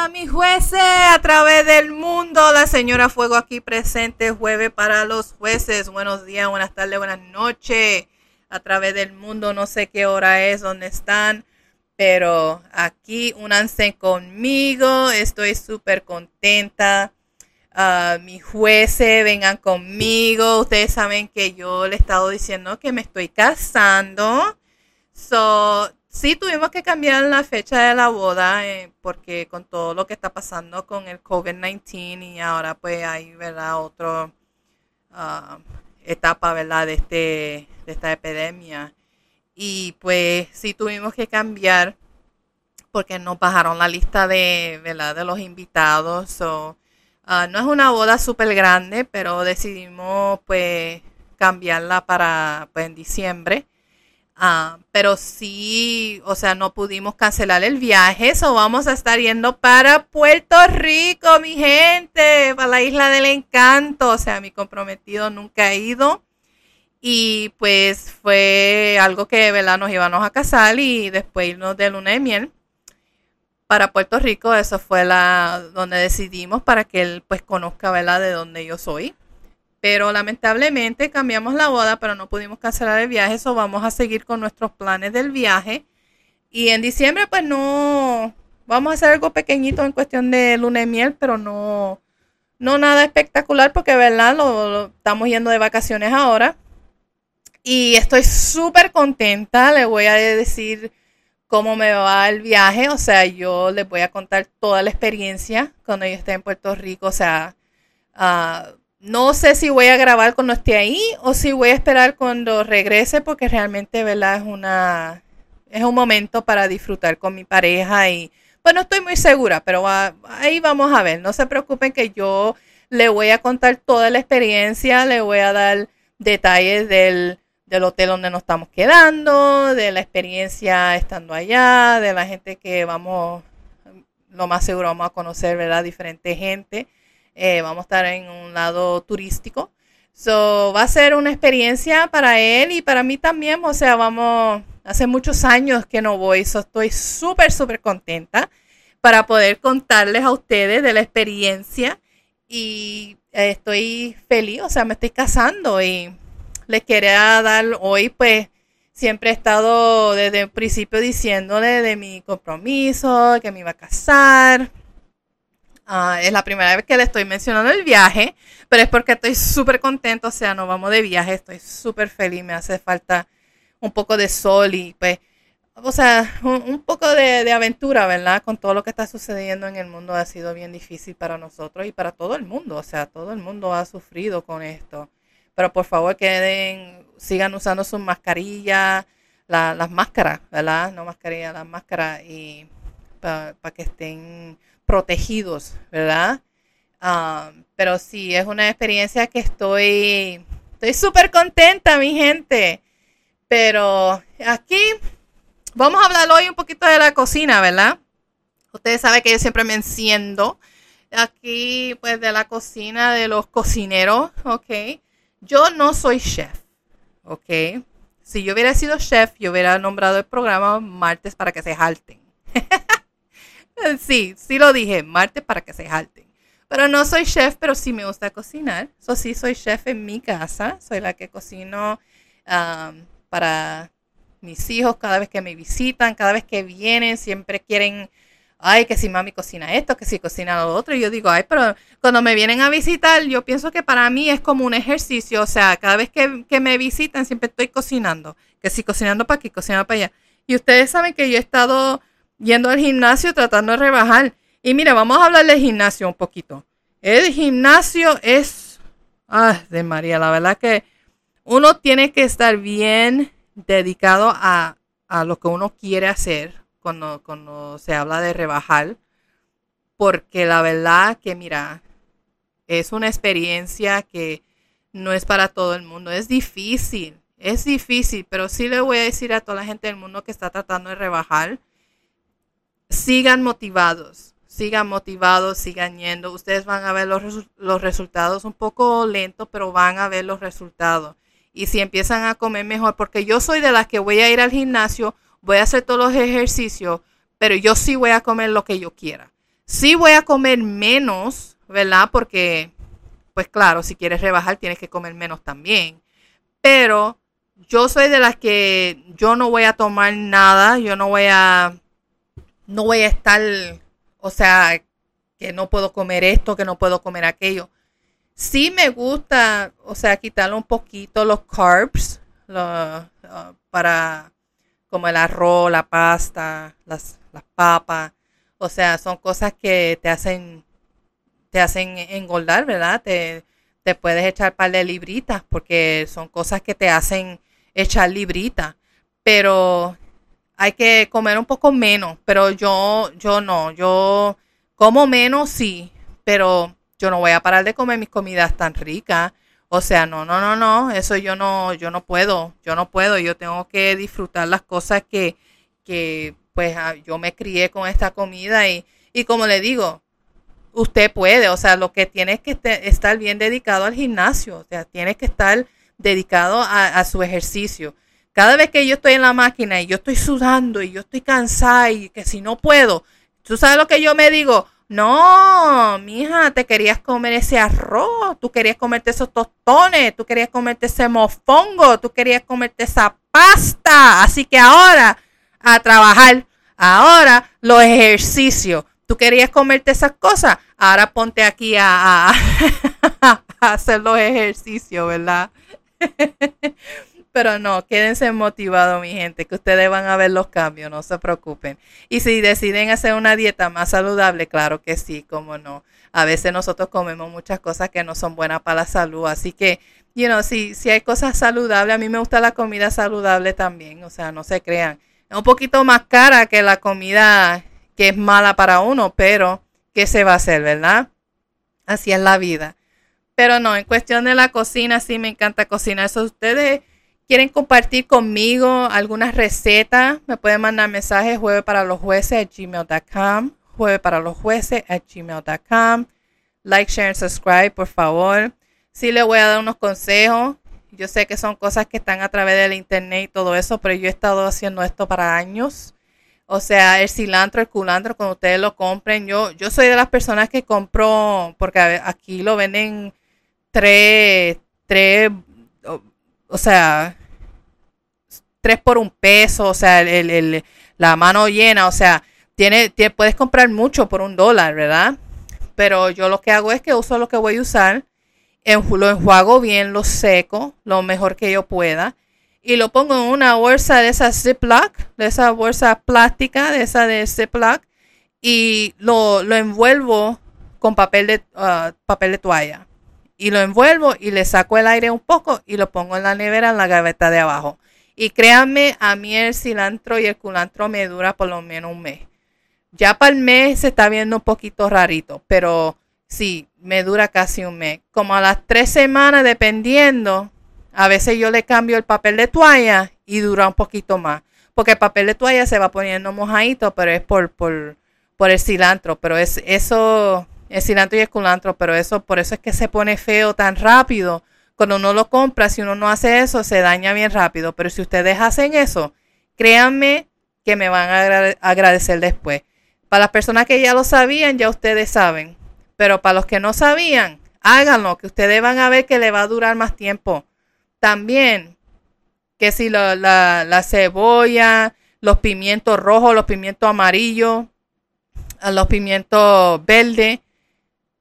Hola mis jueces a través del mundo, la señora Fuego aquí presente jueves para los jueces. Buenos días, buenas tardes, buenas noches. A través del mundo, no sé qué hora es, dónde están, pero aquí únanse conmigo. Estoy súper contenta. Uh, mis jueces, vengan conmigo. Ustedes saben que yo le he estado diciendo que me estoy casando. So, Sí, tuvimos que cambiar la fecha de la boda eh, porque con todo lo que está pasando con el COVID-19 y ahora pues hay, ¿verdad? Otra ah, etapa, ¿verdad? De, este, de esta epidemia. Y pues sí tuvimos que cambiar porque nos bajaron la lista de, ¿verdad? de los invitados. Ah, no es una boda súper grande, pero decidimos pues cambiarla para pues, en diciembre. Ah, pero sí, o sea, no pudimos cancelar el viaje, eso vamos a estar yendo para Puerto Rico, mi gente, para la isla del encanto, o sea, mi comprometido nunca ha ido y pues fue algo que, ¿verdad? Nos íbamos a casar y después irnos de luna de miel para Puerto Rico, eso fue la donde decidimos para que él pues conozca, ¿verdad? De dónde yo soy pero lamentablemente cambiamos la boda, pero no pudimos cancelar el viaje, eso vamos a seguir con nuestros planes del viaje. Y en diciembre, pues no, vamos a hacer algo pequeñito en cuestión de luna de miel, pero no, no nada espectacular, porque verdad, lo, estamos yendo de vacaciones ahora. Y estoy súper contenta, le voy a decir cómo me va el viaje, o sea, yo les voy a contar toda la experiencia cuando yo esté en Puerto Rico, o sea, uh, no sé si voy a grabar cuando esté ahí o si voy a esperar cuando regrese porque realmente, ¿verdad? Es una es un momento para disfrutar con mi pareja y pues no estoy muy segura, pero ahí vamos a ver. No se preocupen que yo le voy a contar toda la experiencia, le voy a dar detalles del, del hotel donde nos estamos quedando, de la experiencia estando allá, de la gente que vamos, lo más seguro vamos a conocer, ¿verdad? Diferente gente. Eh, vamos a estar en un lado turístico. So, va a ser una experiencia para él y para mí también. O sea, vamos, hace muchos años que no voy, so estoy súper, súper contenta para poder contarles a ustedes de la experiencia y eh, estoy feliz, o sea, me estoy casando y les quería dar hoy, pues, siempre he estado desde el principio diciéndole de mi compromiso, que me iba a casar, Ah, es la primera vez que le estoy mencionando el viaje, pero es porque estoy súper contento, o sea, nos vamos de viaje, estoy súper feliz, me hace falta un poco de sol y pues, o sea, un, poco de, aventura, ¿verdad? Con todo lo que está sucediendo en el mundo ha sido bien difícil para nosotros y para todo el mundo, o sea, todo el mundo ha sufrido con esto. Pero por favor queden, sigan usando sus mascarillas, las máscaras, ¿verdad? No mascarillas, las máscaras y para que estén protegidos, ¿verdad? Um, pero sí, es una experiencia que estoy, estoy súper contenta, mi gente. Pero aquí vamos a hablar hoy un poquito de la cocina, ¿verdad? Ustedes saben que yo siempre me enciendo aquí, pues, de la cocina de los cocineros, ¿ok? Yo no soy chef, ¿ok? Si yo hubiera sido chef, yo hubiera nombrado el programa martes para que se jalten. Sí, sí lo dije, martes para que se jalten. Pero no soy chef, pero sí me gusta cocinar. Eso sí, soy chef en mi casa. Soy la que cocino para mis hijos cada vez que me visitan, cada vez que vienen, siempre quieren, ay, que si mami cocina esto, que si cocina lo otro. Y yo digo, ay, pero cuando me vienen a visitar, yo pienso que para mí es como un ejercicio. O sea, cada vez que, que me visitan, siempre estoy cocinando. Que si cocinando para aquí, cocinando para allá. Y ustedes saben que yo he estado yendo al gimnasio tratando de rebajar. Y mira, vamos a hablar del gimnasio un poquito. El gimnasio es, ah, de María, la verdad que uno tiene que estar bien dedicado a, a lo que uno quiere hacer cuando, cuando se habla de rebajar. Porque la verdad que, mira, es una experiencia que no es para todo el mundo. Es difícil, es difícil, pero sí le voy a decir a toda la gente del mundo que está tratando de rebajar sigan motivados, sigan motivados, sigan yendo. Ustedes van a ver los, los resultados un poco lentos, pero van a ver los resultados. Y si empiezan a comer mejor, porque yo soy de las que voy a ir al gimnasio, voy a hacer todos los ejercicios, pero yo sí voy a comer lo que yo quiera. Sí voy a comer menos, ¿verdad? Porque, pues claro, si quieres rebajar tienes que comer menos también. Pero yo soy de las que yo no voy a tomar nada, yo no voy a, no voy a estar, o sea, que no puedo comer esto, que no puedo comer aquello. Sí me gusta, o sea, quitarle un poquito los carbs uh, para como el arroz, la pasta, las, papas. O sea, son cosas que te hacen, te hacen engordar, ¿verdad? Te, te puedes echar par de libritas porque son cosas que te hacen echar libritas. Pero hay que comer un poco menos. Pero yo, yo no, yo como menos sí, pero yo no voy a parar de comer mis comidas tan ricas. O sea, no, no, no, no, eso yo no, yo no puedo, yo no puedo, yo tengo que disfrutar las cosas que, que pues ah, yo me crié con esta comida y, y como le digo, usted puede, o sea, lo que tiene es que estar bien dedicado al gimnasio, o sea, tiene que estar dedicado a, su ejercicio. Cada vez que yo estoy en la máquina y yo estoy sudando y yo estoy cansada y que si no puedo, tú sabes lo que yo me digo, no, mija, te querías comer ese arroz, tú querías comerte esos tostones, tú querías comerte ese mofongo, tú querías comerte esa pasta. Así que ahora a trabajar, ahora los ejercicios. Tú querías comerte esas cosas, ahora ponte aquí a, a hacer los ejercicios, ¿verdad? Pero no, quédense motivados, mi gente, que ustedes van a ver los cambios, no se preocupen. Y si deciden hacer una dieta más saludable, claro que sí, como no. A veces nosotros comemos muchas cosas que no son buenas para la salud, así que, you know, si, si hay cosas saludables, a mí me gusta la comida saludable también, o sea, no se crean. Es un poquito más cara que la comida que es mala para uno, pero ¿qué se va a hacer, verdad? Así es la vida. Pero no, en cuestión de la cocina, sí me encanta cocinar. Eso ustedes quieren compartir conmigo algunas recetas, me pueden mandar mensajes jueves para los jueces gmail.com, jueves para los jueces gmail.com. Like, share, subscribe, por favor. Sí les voy a dar unos consejos. Yo sé que son cosas que están a través del internet y todo eso, pero yo he estado haciendo esto para años. O sea, el cilantro, el culantro, cuando ustedes lo compren, yo, yo soy de las personas que compro, porque aquí lo venden tres, tres, o sea, tres por un peso, o sea, el, la mano llena, o sea, tiene, puedes comprar mucho por un dólar, ¿verdad? Pero yo lo que hago es que uso lo que voy a usar, lo enjuago bien, lo seco, lo mejor que yo pueda, y lo pongo en una bolsa de esa Ziploc, de esa bolsa plástica, de esa de Ziploc, y lo, lo envuelvo con papel de, uh, papel de toalla. Y lo envuelvo y le saco el aire un poco y lo pongo en la nevera en la gaveta de abajo. Y créanme, a mí el cilantro y el culantro me dura por lo menos un mes. Ya para el mes se está viendo un poquito rarito, pero sí, me dura casi un mes. Como a las tres semanas, dependiendo, a veces yo le cambio el papel de toalla y dura un poquito más. Porque el papel de toalla se va poniendo mojadito, pero es por, por, por el cilantro. Pero es eso, el cilantro y el culantro, pero eso, por eso es que se pone feo tan rápido cuando uno lo compra, si uno no hace eso, se daña bien rápido. Pero si ustedes hacen eso, créanme que me van a agradecer después. Para las personas que ya lo sabían, ya ustedes saben. Pero para los que no sabían, háganlo, que ustedes van a ver que le va a durar más tiempo. También, que si la, la cebolla, los pimientos rojos, los pimientos amarillos, los pimientos verdes,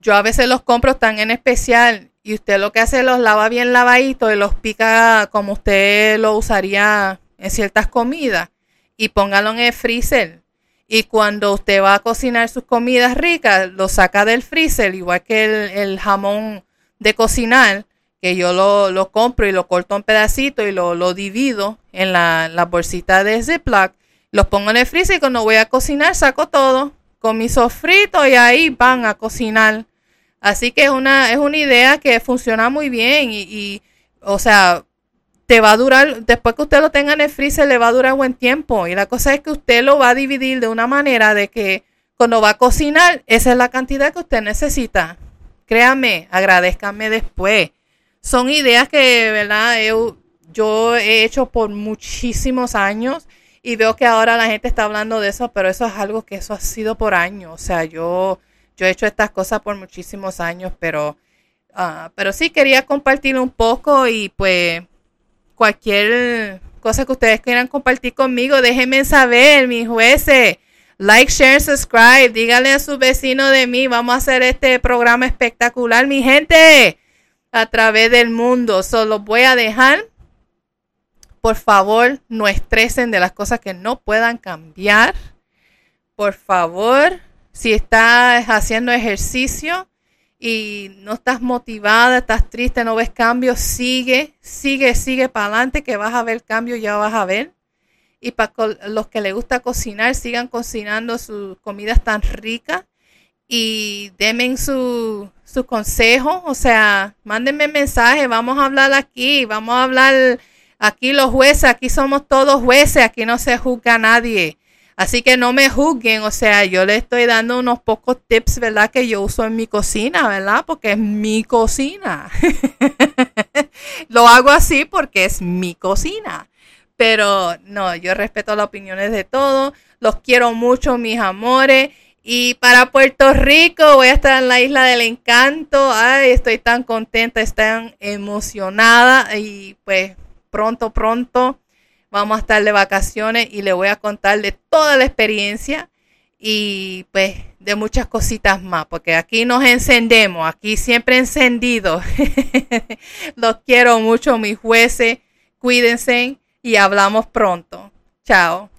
yo a veces los compro tan en especial y usted lo que hace los lava bien lavaditos y los pica como usted lo usaría en ciertas comidas y póngalo en el freezer. Y cuando usted va a cocinar sus comidas ricas, lo saca del freezer, igual que el, jamón de cocinar, que yo lo, compro y lo corto en pedacitos y lo, divido en la, la, bolsita de Ziploc. Los pongo en el freezer y cuando voy a cocinar saco todo con mi sofrito y ahí van a cocinar Así que es una, es una idea que funciona muy bien y, o sea, te va a durar, después que usted lo tenga en el freezer, le va a durar buen tiempo. Y la cosa es que usted lo va a dividir de una manera de que cuando va a cocinar, esa es la cantidad que usted necesita. Créame, agradezcanme después. Son ideas que, ¿verdad? yo he hecho por muchísimos años y veo que ahora la gente está hablando de eso, pero eso es algo que eso ha sido por años. O sea, yo, yo he hecho estas cosas por muchísimos años, pero, uh, pero sí quería compartir un poco y pues cualquier cosa que ustedes quieran compartir conmigo, déjenme saber, mis jueces. Like, share, subscribe. Díganle a su vecino de mí. Vamos a hacer este programa espectacular, mi gente, a través del mundo. Solo voy a dejar. Por favor, no estresen de las cosas que no puedan cambiar. Por favor, si estás haciendo ejercicio y no estás motivada, estás triste, no ves cambios, sigue, sigue, sigue para adelante que vas a ver cambio, ya vas a ver. Y para los que les gusta cocinar, sigan cocinando sus comidas tan ricas y denme su, su consejo. O sea, mándenme mensaje, vamos a hablar aquí, vamos a hablar aquí los jueces, aquí somos todos jueces, aquí no se juzga a nadie. Así que no me juzguen, o sea, yo les estoy dando unos pocos tips, ¿verdad? Que yo uso en mi cocina, ¿verdad? Porque es mi cocina. Lo hago así porque es mi cocina. Pero no, yo respeto las opiniones de todos. Los quiero mucho, mis amores. Y para Puerto Rico voy a estar en la isla del encanto. Ay, estoy tan contenta, tan emocionada. Y pues pronto, pronto vamos a estar de vacaciones y le voy a contar de toda la experiencia y pues de muchas cositas más, porque aquí nos encendemos, aquí siempre encendido. Los quiero mucho, mis jueces. Cuídense y hablamos pronto. Chao.